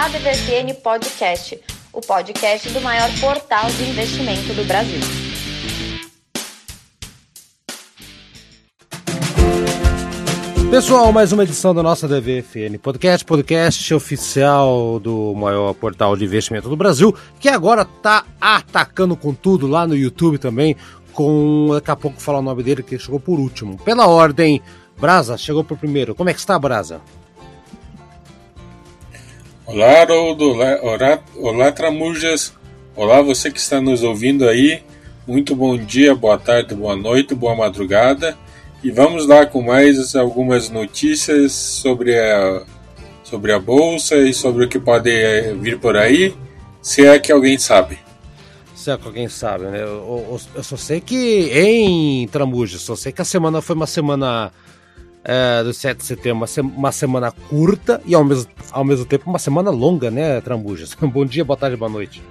ADVFN Podcast, o podcast do maior portal de investimento do Brasil. Pessoal, mais uma edição da nossa DVFN Podcast, podcast oficial do maior portal de investimento do Brasil, que agora está atacando com tudo lá no YouTube também, com daqui a pouco falar o nome dele que chegou por último. Pela ordem, Brasa chegou por primeiro. Como é que está, Brasa? Olá, Haroldo. Olá, olá, Tramujas. Olá, você que está nos ouvindo aí. Muito bom dia, boa tarde, boa noite, boa madrugada. E vamos lá com mais algumas notícias sobre a, sobre a bolsa e sobre o que pode vir por aí, se é que alguém sabe. Se é que alguém sabe, né? Eu, eu, eu só sei que em Tramujas, só sei que a semana foi uma semana é, do 7 de setembro, uma, se uma semana curta e ao mesmo, ao mesmo tempo uma semana longa, né, Trambujas? Bom dia, boa tarde, boa noite.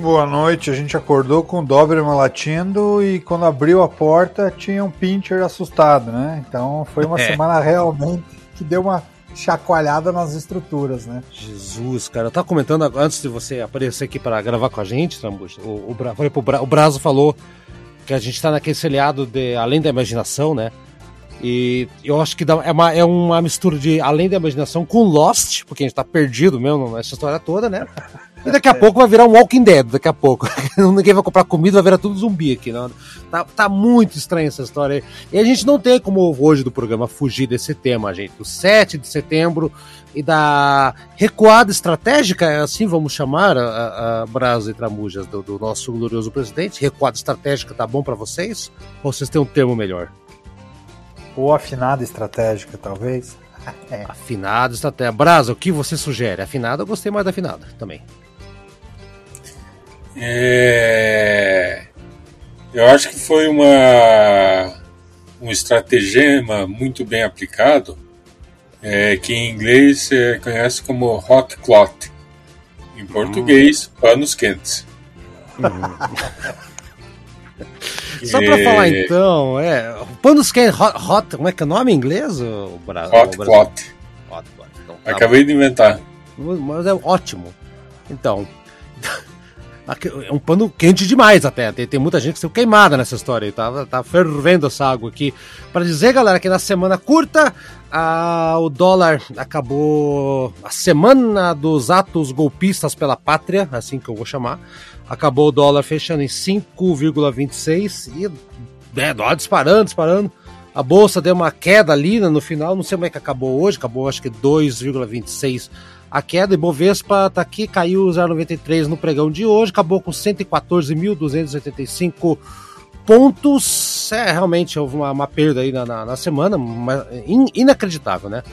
Boa noite, a gente acordou com o Doberman latindo e quando abriu a porta tinha um pincher assustado, né? Então foi uma é. semana realmente que deu uma chacoalhada nas estruturas, né? Jesus, cara, eu tava comentando antes de você aparecer aqui para gravar com a gente, Trambuja, o, o, o, o Brazo falou que a gente tá naquele seriado de Além da Imaginação, né? E eu acho que dá, é, uma, é uma mistura de além da imaginação com Lost, porque a gente tá perdido mesmo nessa história toda, né? E daqui a pouco vai virar um Walking Dead, daqui a pouco. Ninguém vai comprar comida, vai virar tudo zumbi aqui. Não? Tá, tá muito estranha essa história aí. E a gente não tem como hoje do programa fugir desse tema, gente. Do 7 de setembro e da recuada estratégica, é assim vamos chamar a, a, a Brasa e Tramujas do, do nosso glorioso presidente. Recuada estratégica tá bom para vocês? Ou vocês têm um termo melhor? Ou afinada estratégica, talvez. é. Afinada estratégia. Brasa, o que você sugere? Afinada, eu gostei mais da afinada também. É... Eu acho que foi uma um estratagema muito bem aplicado, é, que em inglês se conhece como hot cloth. Em português, hum. panos quentes. Hum. Só pra falar então, é. Panos quentes, hot, hot, como é que é o nome em inglês? O Bra... Hot o cloth. Hot cloth. Então, tá Acabei bom. de inventar. Mas é ótimo. Então. É um pano quente demais até. Tem, tem muita gente que saiu queimada nessa história. Tá, tá fervendo essa água aqui. Para dizer, galera, que na semana curta a, o dólar acabou. A semana dos atos golpistas pela pátria, assim que eu vou chamar. Acabou o dólar fechando em 5,26 e é, dólar disparando, disparando. A bolsa deu uma queda ali no final, não sei como é que acabou hoje, acabou acho que 2,26 a queda. E Bovespa tá aqui, caiu 0,93 no pregão de hoje, acabou com 114.285 pontos. É, realmente houve uma, uma perda aí na, na, na semana, uma, in, inacreditável, né?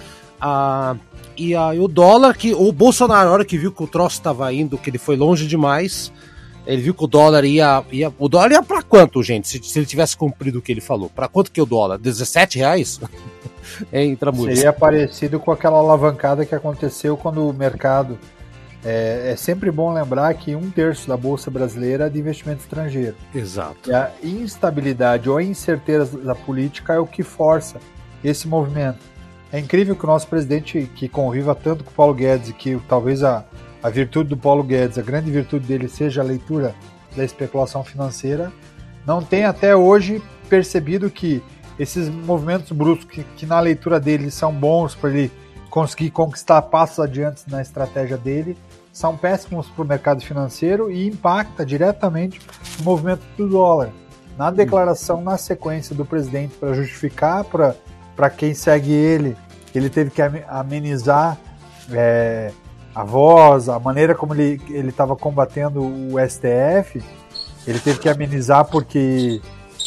Ah, e, a, e o dólar, que o Bolsonaro, na hora que viu que o troço estava indo, que ele foi longe demais, ele viu que o dólar ia. ia o dólar ia para quanto, gente? Se, se, ele tivesse cumprido o que ele falou. Para quanto que é o dólar? 17 reais? Entra muito. Seria parecido com aquela alavancada que aconteceu quando o mercado. É, é, sempre bom lembrar que um terço da Bolsa Brasileira é de investimento estrangeiro. Exato. E a instabilidade ou a incerteza da política é o que força esse movimento. É incrível que o nosso presidente, que conviva tanto com o Paulo Guedes, que talvez a, a virtude do Paulo Guedes, a grande virtude dele seja a leitura da especulação financeira, não tem até hoje percebido que esses movimentos bruscos que, que na leitura dele são bons para ele conseguir conquistar passos adiante na estratégia dele, são péssimos para o mercado financeiro e impacta diretamente o movimento do dólar. Na declaração, na sequência do presidente para justificar para quem segue ele, ele teve que amenizar é, a voz, a maneira como ele estava combatendo o STF, ele teve que amenizar porque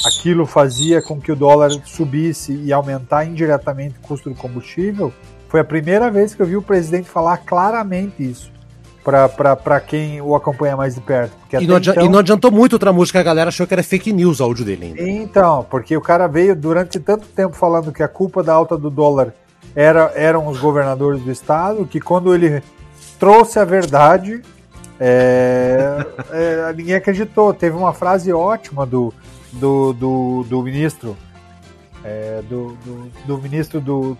aquilo fazia com que o dólar subisse e aumentar indiretamente o custo do combustível. Foi a primeira vez que eu vi o presidente falar claramente isso para quem o acompanha mais de perto. E não, então... e, não adiantou muito outra música, a galera achou que era fake news o áudio dele ainda. Então, porque o cara veio durante tanto tempo falando que a culpa da alta do dólar era, eram os governadores do estado, que quando ele trouxe a verdade, é, é, ninguém acreditou. Teve uma frase ótima do, do, do, do ministro, é, do, do, do, ministro do,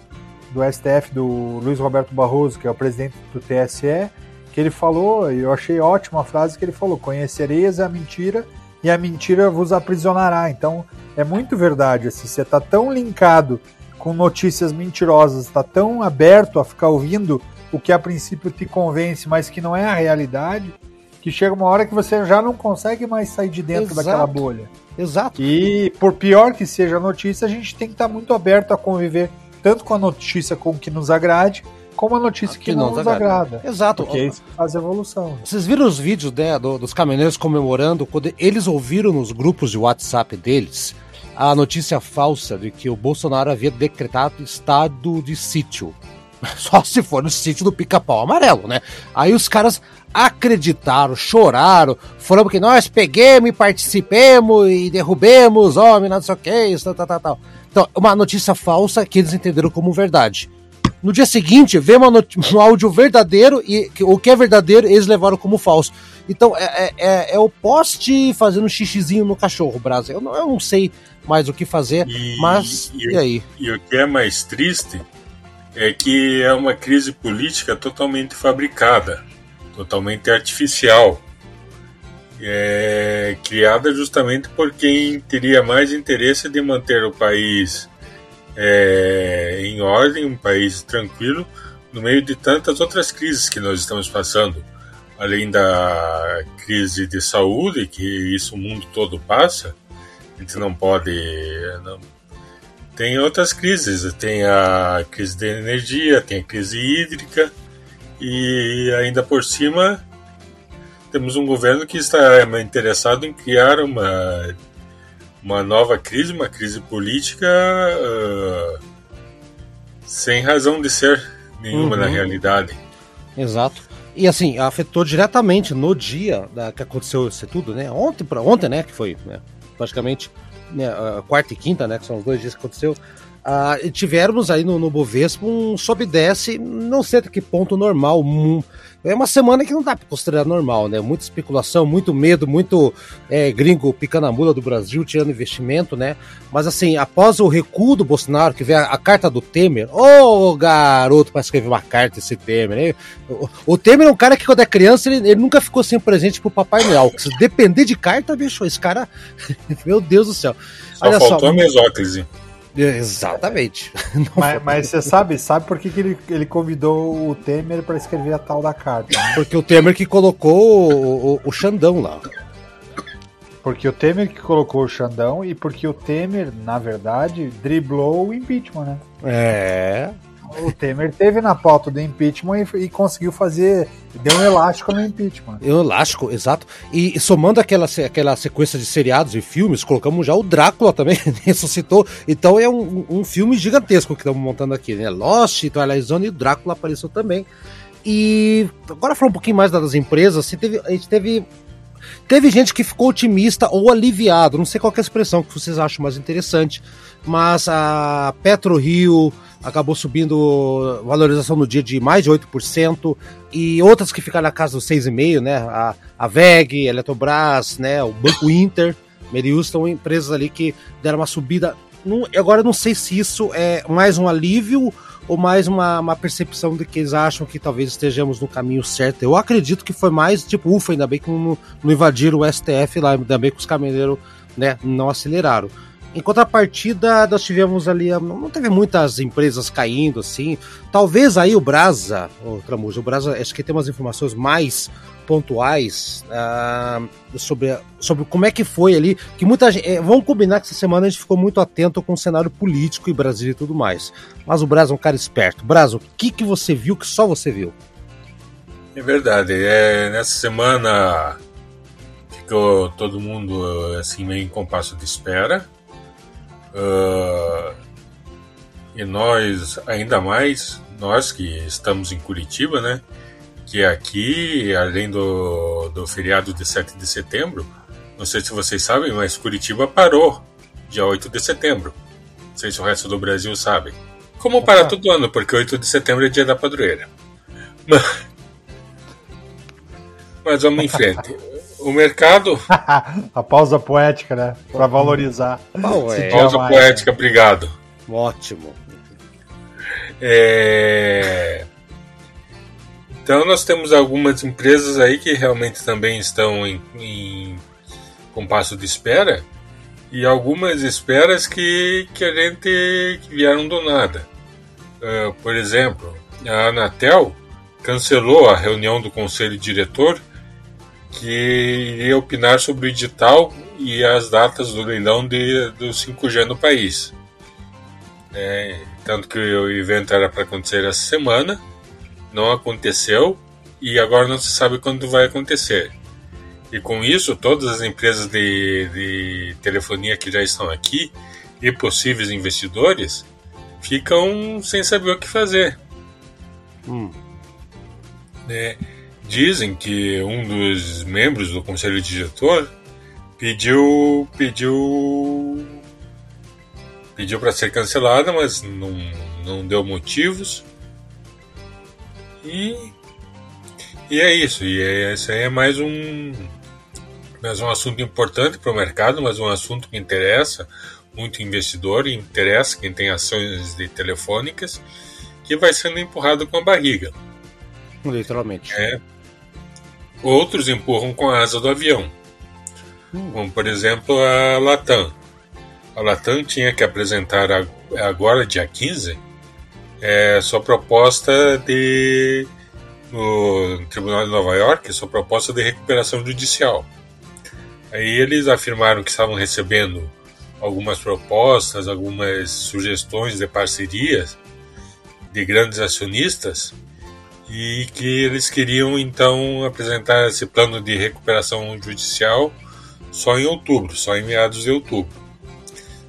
do STF, do Luiz Roberto Barroso, que é o presidente do TSE, que ele falou, e eu achei ótima a frase que ele falou: conhecereis a mentira e a mentira vos aprisionará. Então é muito verdade. Assim, você está tão linkado com notícias mentirosas, está tão aberto a ficar ouvindo o que a princípio te convence, mas que não é a realidade, que chega uma hora que você já não consegue mais sair de dentro Exato. daquela bolha. Exato. E por pior que seja a notícia, a gente tem que estar muito aberto a conviver tanto com a notícia com que nos agrade, como a notícia que, que não, nos agrada. agrada. Exato. Porque isso faz evolução. Vocês viram os vídeos né, do, dos caminhoneiros comemorando quando eles ouviram nos grupos de WhatsApp deles a notícia falsa de que o Bolsonaro havia decretado estado de sítio. Só se for no sítio do pica-pau amarelo, né? Aí os caras acreditaram, choraram, foram que nós peguemos e participemos e derrubemos homem, não sei o que, isso, tal, tal, tal. Então, uma notícia falsa que eles entenderam como verdade. No dia seguinte, vê um áudio verdadeiro e o que é verdadeiro eles levaram como falso. Então, é, é, é, é o poste fazendo um xixizinho no cachorro, Brasil. Eu não, eu não sei mais o que fazer, e, mas e, e aí? E o que é mais triste é que é uma crise política totalmente fabricada, totalmente artificial, é, criada justamente por quem teria mais interesse de manter o país é, em ordem, um país tranquilo, no meio de tantas outras crises que nós estamos passando, além da crise de saúde, que isso o mundo todo passa, a gente não pode. Não, tem outras crises, tem a crise de energia, tem a crise hídrica e ainda por cima temos um governo que está interessado em criar uma, uma nova crise, uma crise política uh, sem razão de ser nenhuma uhum. na realidade. Exato. E assim, afetou diretamente no dia da, que aconteceu isso tudo, né? Ontem, para ontem, né? Que foi né, praticamente né, quarta e quinta, né? Que são os dois dias que aconteceu. Uh, tivemos aí no, no Bovespa um sobe e desce, não sei até que ponto normal. Um, é uma semana que não dá para considerar normal, né? Muita especulação, muito medo, muito é, gringo picando a mula do Brasil, tirando investimento, né? Mas assim, após o recuo do Bolsonaro, que veio a, a carta do Temer, ô oh, garoto para escrever uma carta esse Temer, né? O, o, Temer é um cara que quando é criança ele, ele nunca ficou sem presente pro Papai Noel. Se depender de carta, bicho, esse cara, meu Deus do céu. Só Olha faltou só, a mesóclise. Exatamente. Mas, mas, você sabe, sabe por que, que ele, ele convidou o Temer para escrever a tal da carta? Né? Porque o Temer que colocou o, o, o Xandão lá. Porque o Temer que colocou o Xandão e porque o Temer, na verdade, driblou o impeachment, né? É o Temer teve na pauta do impeachment e, e, conseguiu fazer. Deu um elástico no impeachment. Um elástico, exato. E, e, somando aquela, aquela sequência de seriados e filmes, colocamos já o Drácula também, ressuscitou. Então é um, um filme gigantesco que estamos montando aqui, né? Lost, Twilight Zone e o Drácula apareceu também. E agora falando um pouquinho mais das empresas, assim, teve, a gente teve Teve gente que ficou otimista ou aliviado, não sei qual é a expressão que vocês acham mais interessante, mas a Petro Rio, acabou subindo valorização no dia de mais de 8%, e outras que ficaram na casa dos 6,5%, né? A, a VEG, a Eletrobras, né? o Banco Inter, Merius, são empresas ali que deram uma subida. Não, agora eu não sei se isso é mais um alívio ou mais uma, uma percepção de que eles acham que talvez estejamos no caminho certo. Eu acredito que foi mais tipo, ufa, ainda bem que não, não invadiram o STF lá, ainda bem que os caminhoneiros né, não aceleraram. Em contrapartida, nós tivemos ali, não teve muitas empresas caindo assim. Talvez aí o Brasa, o Tramujo, o Brasa, acho que tem umas informações mais pontuais uh, sobre, sobre como é que foi ali. Que muita gente. É, vamos combinar que essa semana a gente ficou muito atento com o cenário político e Brasil e tudo mais. Mas o Brasa é um cara esperto. Brasa, o que, que você viu que só você viu? É verdade. É, nessa semana ficou todo mundo assim meio em compasso de espera Uh, e nós, ainda mais, nós que estamos em Curitiba, né? Que aqui, além do, do feriado de 7 de setembro, não sei se vocês sabem, mas Curitiba parou dia 8 de setembro. Não sei se o resto do Brasil sabe. Como para todo ano, porque 8 de setembro é dia da padroeira. Mas, mas vamos em frente. O mercado. a pausa poética, né? Para valorizar. Bom, é. Pausa poética, obrigado. Ótimo. É... Então nós temos algumas empresas aí que realmente também estão em, em compasso de espera e algumas esperas que, que a gente que vieram do nada. Uh, por exemplo, a Anatel cancelou a reunião do conselho diretor que iria opinar sobre o edital e as datas do leilão de, do 5G no país. É, tanto que o evento era para acontecer essa semana, não aconteceu e agora não se sabe quando vai acontecer. E com isso, todas as empresas de, de telefonia que já estão aqui e possíveis investidores ficam sem saber o que fazer. Hum. É, dizem que um dos membros do conselho diretor pediu pediu pediu para ser cancelada, mas não, não deu motivos. E, e é isso. E é, esse aí é mais um mais um assunto importante para o mercado, mas um assunto que interessa muito investidor e interessa quem tem ações de telefônicas, que vai sendo empurrado com a barriga. Literalmente. É. Outros empurram com a asa do avião. Como, por exemplo, a Latam. A Latam tinha que apresentar agora, dia 15, é, sua proposta de no Tribunal de Nova York, sua proposta de recuperação judicial. Aí eles afirmaram que estavam recebendo algumas propostas, algumas sugestões de parcerias de grandes acionistas e que eles queriam então apresentar esse plano de recuperação judicial só em outubro, só em meados de outubro.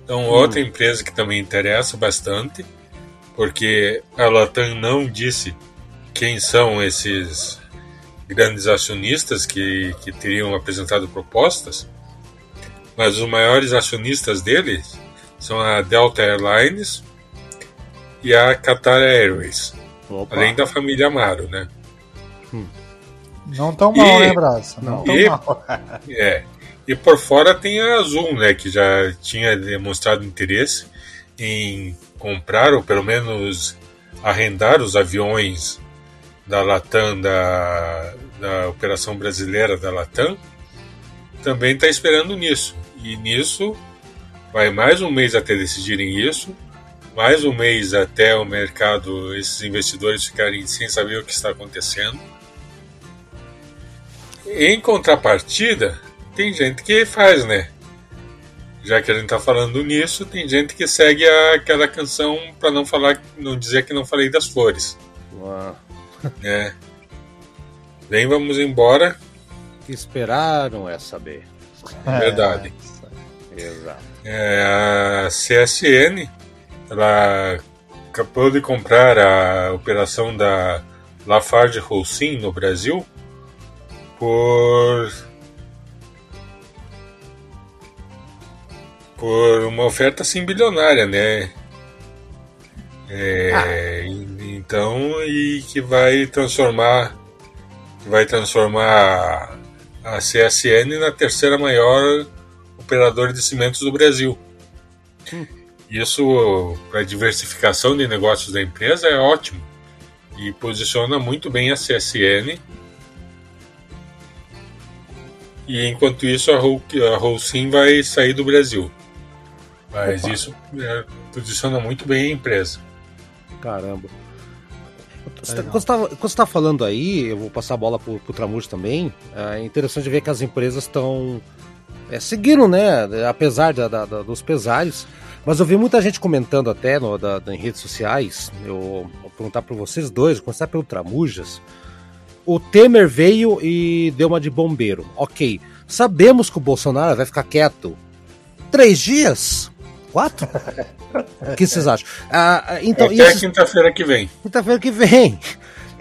Então, hum. outra empresa que também interessa bastante, porque a Latam não disse quem são esses grandes acionistas que, que teriam apresentado propostas, mas os maiores acionistas deles são a Delta Airlines e a Qatar Airways, Opa. além da família Amaro, né? Hum. Não tão mal, e, né, Braço? Não e, tão mal. é. E por fora tem a Azul, né, que já tinha demonstrado interesse em comprar ou pelo menos arrendar os aviões da Latam, da, da operação brasileira da Latam, também está esperando nisso. E nisso vai mais um mês até decidirem isso, mais um mês até o mercado, esses investidores ficarem sem saber o que está acontecendo. Em contrapartida, tem gente que faz, né? Já que a gente está falando nisso, tem gente que segue aquela canção para não falar, não dizer que não falei das flores. Uau. É. Bem, vamos embora. O que esperaram é saber. É verdade. É, exato. É, a CSN ela acabou de comprar a operação da Lafarge Holcim no Brasil por por uma oferta assim bilionária, né? É, ah. Então e que vai transformar vai transformar a CSN na terceira maior operadora de cimentos do Brasil. Hum. Isso, para a diversificação de negócios da empresa, é ótimo e posiciona muito bem a CSN. E enquanto isso, a, Holcim vai sair do Brasil. Mas Opa. isso é, posiciona muito bem a empresa. Caramba. Quando você está tá falando aí, eu vou passar a bola para o Tramujo também. É interessante ver que as empresas estão é, seguindo, né? Apesar da, da, dos pesares. Mas eu vi muita gente comentando até no, da, em redes sociais. Eu vou perguntar para vocês dois, vou começar pelo Tramujas. O Temer veio e deu uma de bombeiro. Ok. Sabemos que o Bolsonaro vai ficar quieto três dias? Quatro? o que vocês acham? Ah, ah então, Até esses... quinta-feira que vem. Quinta-feira que vem.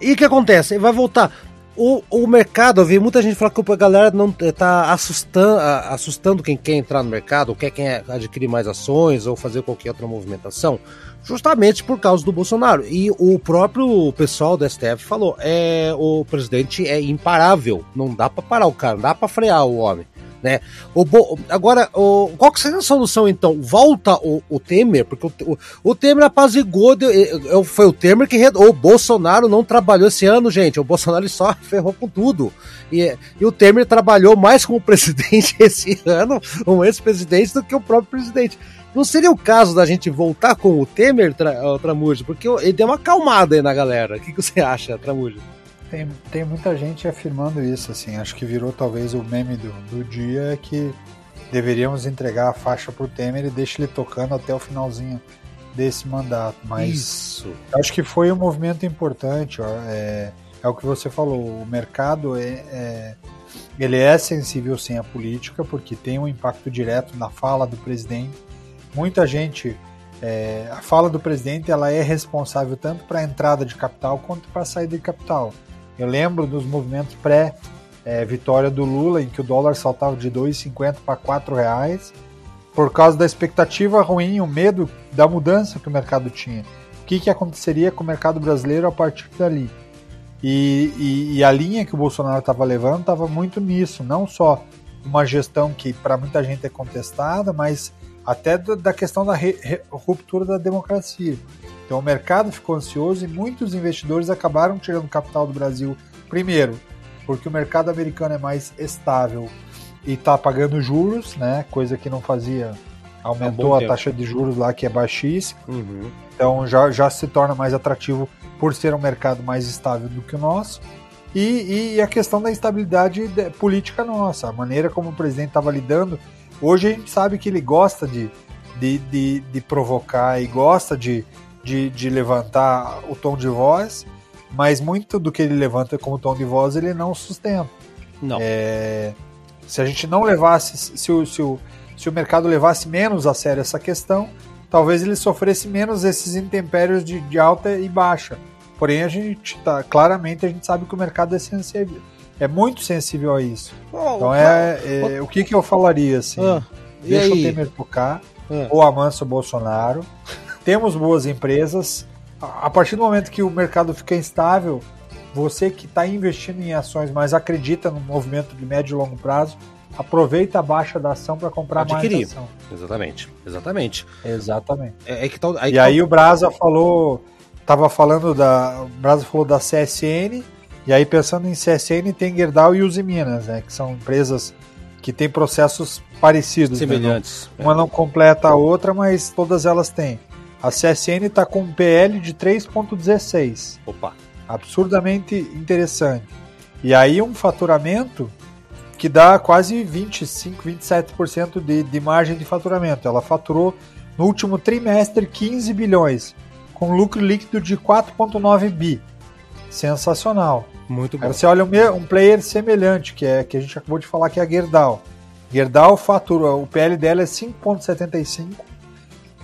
E o que acontece? Ele vai voltar. O, o mercado, eu vi muita gente falar que a galera não tá assustando, assustando quem quer entrar no mercado, ou quer quem adquirir mais ações ou fazer qualquer outra movimentação, justamente por causa do Bolsonaro. E o próprio pessoal do STF falou: é o presidente é imparável, não dá para parar o cara, não dá para frear o homem. Né? O Bo... Agora, o... qual que seria a solução então? Volta o, o Temer, porque o, o, Temer apazigou, de... foi o Temer que o Bolsonaro não trabalhou esse ano, gente. O Bolsonaro só ferrou com tudo. E, e o Temer trabalhou mais como presidente esse ano, um ex-presidente, do que o próprio presidente. Não seria o caso da gente voltar com o Temer, tra, Tramujo? Porque ele deu uma acalmada aí na galera. O que, que você acha, Tramujo? Tem, tem muita gente afirmando isso, assim. Acho que virou talvez o meme do, do dia que deveríamos entregar a faixa pro Temer e deixar ele tocando até o finalzinho desse mandato. Mas isso. acho que foi um movimento importante. Ó, é, é o que você falou. O mercado é, é, ele é sensível sim à política porque tem um impacto direto na fala do presidente. Muita gente é, a fala do presidente ela é responsável tanto para a entrada de capital quanto para a saída de capital. Eu lembro dos movimentos pré é, do Lula, em que o dólar saltava de 2,50 para 4 reais, por causa da expectativa ruim, o medo da mudança que o mercado tinha. O que, que aconteceria com o mercado brasileiro a partir dali? E, e, e a linha que o Bolsonaro estava levando estava muito nisso, não só uma gestão que para muita gente é contestada, mas até da questão da re, re, ruptura da democracia. Então o mercado ficou ansioso e muitos investidores acabaram tirando capital do Brasil. Primeiro, porque o mercado americano é mais estável e está pagando juros, né? Coisa que não fazia. Aumentou a taxa de juros lá, que é baixíssima. Uhum. Então já, já se torna mais atrativo por ser um mercado mais estável do que o nosso. E, e a questão da instabilidade política nossa, a maneira como o presidente estava lidando. Hoje a gente sabe que ele gosta de, de, de, de provocar e gosta de, de, de levantar o tom de voz, mas muito do que ele levanta como tom de voz ele não sustenta. Não. É, se a gente não levasse, se o, se, o, se o mercado levasse menos a sério essa questão, talvez ele sofresse menos esses intempéries de, de alta e baixa. Porém, a gente tá, claramente a gente sabe que o mercado é sensível, é muito sensível a isso. Oh, então é, é oh, o que, que eu falaria assim? Ah, deixa o Temer tocar, ah. ou amansa o Bolsonaro temos boas empresas. A partir do momento que o mercado fica instável, você que está investindo em ações, mas acredita no movimento de médio e longo prazo, aproveita a baixa da ação para comprar Adquirir. mais ação. Exatamente, exatamente. Exatamente. É, é que tá, e tá... aí o Brasa falou, estava falando da, o Brasa falou da CSN, e aí pensando em CSN tem Gerdau e Uzi Minas, né, que são empresas que têm processos parecidos, semelhantes. Né? Uma não completa a outra, mas todas elas têm. A CSN está com um PL de 3,16. Opa! Absurdamente interessante. E aí um faturamento que dá quase 25, 27% de, de margem de faturamento. Ela faturou no último trimestre 15 bilhões, com lucro líquido de 4,9 bi. Sensacional. Muito bom. Aí você olha um, um, player semelhante, que é que a gente acabou de falar, que é a Gerdau. Gerdau fatura, o PL dela é 5,75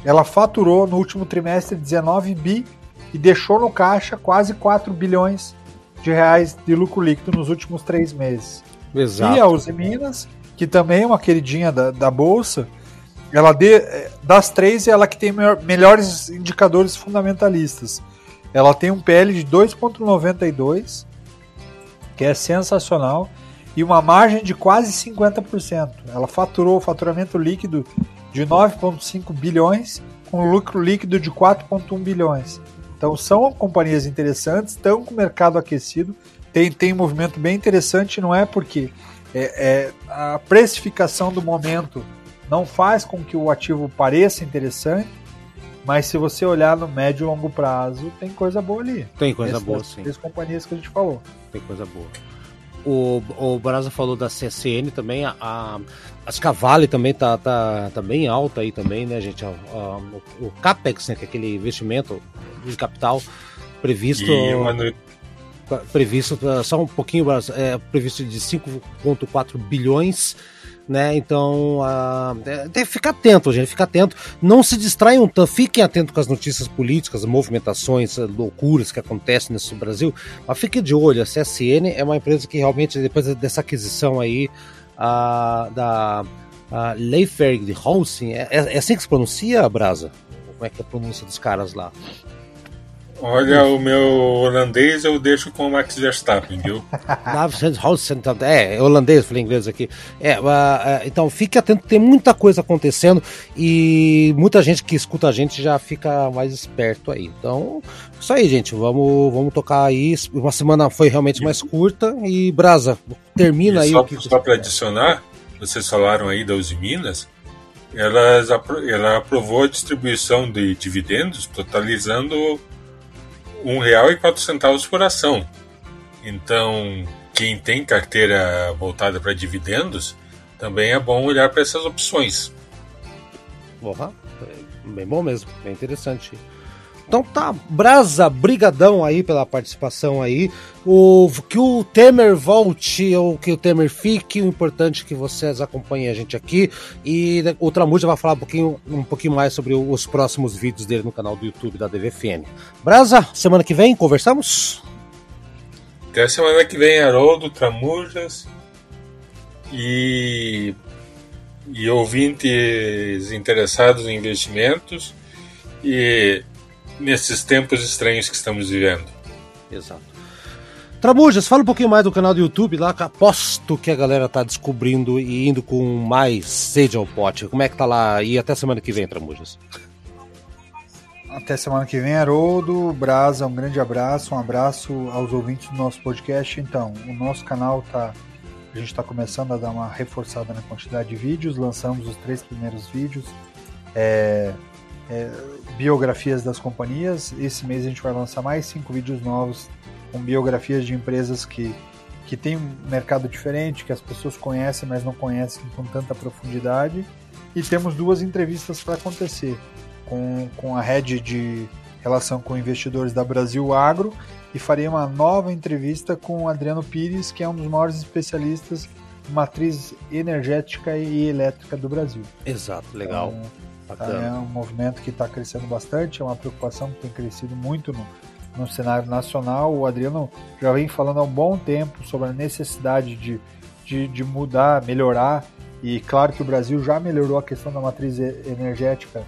ela faturou no último trimestre 19 bi e deixou no caixa quase 4 bilhões de reais de lucro líquido nos últimos três meses. Exato. E a Uzi Minas, que também é uma queridinha da, da bolsa, ela de, das três é ela que tem melhor, melhores indicadores fundamentalistas. Ela tem um PL de 2,92, que é sensacional, e uma margem de quase 50%. Ela faturou o faturamento líquido de 9,5 bilhões, com lucro líquido de 4,1 bilhões. Então são companhias interessantes, estão com o mercado aquecido, tem, tem um movimento bem interessante, não é porque é, é, a precificação do momento não faz com que o ativo pareça interessante, mas se você olhar no médio e longo prazo, tem coisa boa ali. Tem coisa boa, sim. Três companhias que a gente falou. Tem coisa boa. O, o Brasa falou da CSN também, a, a as Cavale também tá, tá, tá bem alta aí também, né, gente? A, a, o, o, CAPEX, né, que é aquele investimento de capital previsto. E, previsto só um pouquinho é, previsto de 5,4 bilhões né? Então, uh, tem que ficar atento, gente, ficar atento. Não se distraiam tanto, fiquem atentos com as notícias políticas, movimentações, loucuras que acontecem nesse Brasil. Mas fiquem de olho, a CSN é uma empresa que realmente, depois dessa aquisição aí uh, da uh, de Holcim, é, é, é, assim que se pronuncia, Brasa? Como é que é a pronúncia dos caras lá? Olha, o meu holandês eu deixo com o Max Verstappen, viu? é, holandês, falei inglês aqui. É, uh, então fique atento, tem muita coisa acontecendo e muita gente que escuta a gente já fica mais esperto aí. Então, isso aí, gente, vamos, vamos tocar aí. Uma semana foi realmente mais curta e Brasa, termina e aí. Só, que... só para adicionar, vocês falaram aí da Uzi Minas, ela aprovou a distribuição de dividendos, totalizando quatro centavos por ação. Então, quem tem carteira voltada para dividendos, também é bom olhar para essas opções. Uhum. Bem bom mesmo, bem interessante. Então tá, brasa, brigadão aí pela participação aí. O, que o Temer volte ou que o Temer fique, o importante é que vocês acompanhem a gente aqui. E o Tramuja vai falar um pouquinho, um pouquinho mais sobre os próximos vídeos dele no canal do YouTube da DVFN. Brasa, semana que vem conversamos? Até semana que vem, Haroldo, Tramujas e, e ouvintes interessados em investimentos. E nesses tempos estranhos que estamos vivendo. Exato. Tramujas, fala um pouquinho mais do canal do YouTube lá, que aposto que a galera tá descobrindo e indo com mais sede ao pote. Como é que tá lá? E até semana que vem, Tramujas. Até semana que vem, Haroldo, Brasa, um grande abraço, um abraço aos ouvintes do nosso podcast. Então, o nosso canal tá. A gente está começando a dar uma reforçada na quantidade de vídeos, lançamos os três primeiros vídeos. É, é, biografias das companhias. Esse mês a gente vai lançar mais cinco vídeos novos com biografias de empresas que, que têm um mercado diferente, que as pessoas conhecem, mas não conhecem com tanta profundidade. E temos duas entrevistas para acontecer com, com a head de relação com investidores da Brasil Agro e farei uma nova entrevista com o Adriano Pires, que é um dos maiores especialistas em matriz energética e elétrica do Brasil. Exato, legal. Então, é um movimento que está crescendo bastante, é uma preocupação que tem crescido muito no, no cenário nacional. O Adriano já vem falando há um bom tempo sobre a necessidade de, de, de mudar, melhorar. E claro que o Brasil já melhorou a questão da matriz energética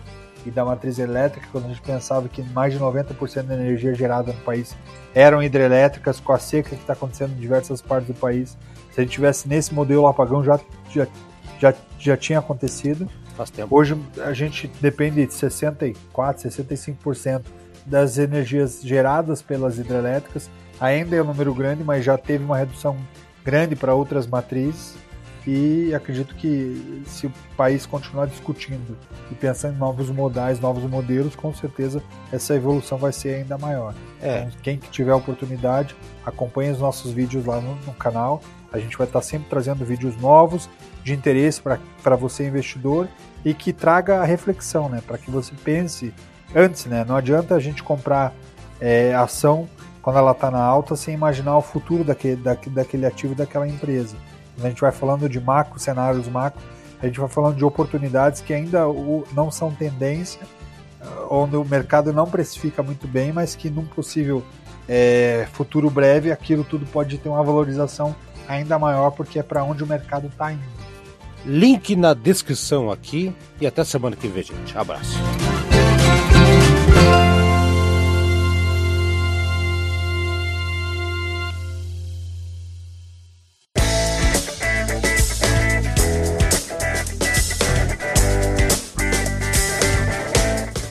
e da matriz elétrica, quando a gente pensava que mais de 90% da energia gerada no país eram hidrelétricas, com a seca que está acontecendo em diversas partes do país. Se a gente tivesse nesse modelo, apagão já, já, já, já tinha acontecido. Faz tempo. Hoje a gente depende de 64, 65% das energias geradas pelas hidrelétricas. Ainda é um número grande, mas já teve uma redução grande para outras matrizes. E acredito que se o país continuar discutindo e pensando em novos modais, novos modelos, com certeza essa evolução vai ser ainda maior. É. Então, quem tiver oportunidade, acompanhe os nossos vídeos lá no, no canal. A gente vai estar sempre trazendo vídeos novos de interesse para você investidor e que traga a reflexão, né? Para que você pense antes, né? Não adianta a gente comprar é, ação quando ela está na alta sem imaginar o futuro daquele, daquele, daquele ativo daquela empresa. Quando a gente vai falando de macro, cenários macro, a gente vai falando de oportunidades que ainda não são tendência, onde o mercado não precifica muito bem, mas que num possível é, futuro breve aquilo tudo pode ter uma valorização ainda maior porque é para onde o mercado está indo. Link na descrição aqui e até semana que vem, gente. Abraço.